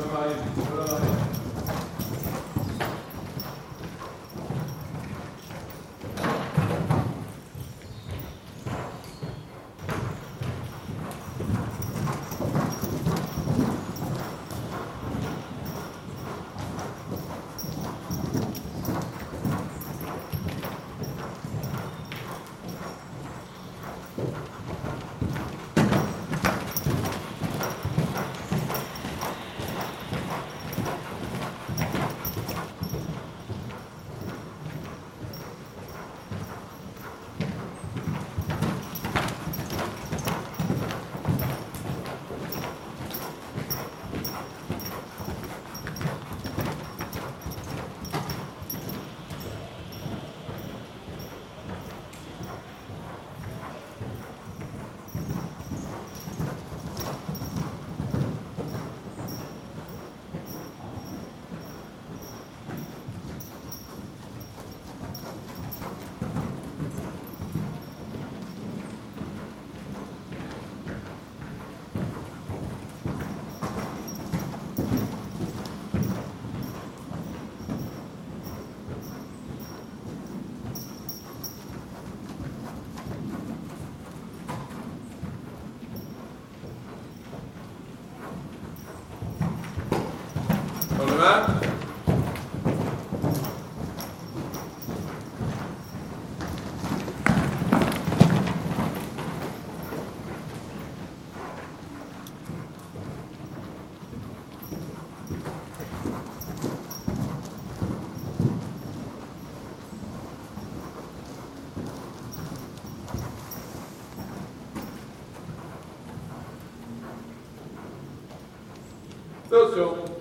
Thank you. Seu senhor.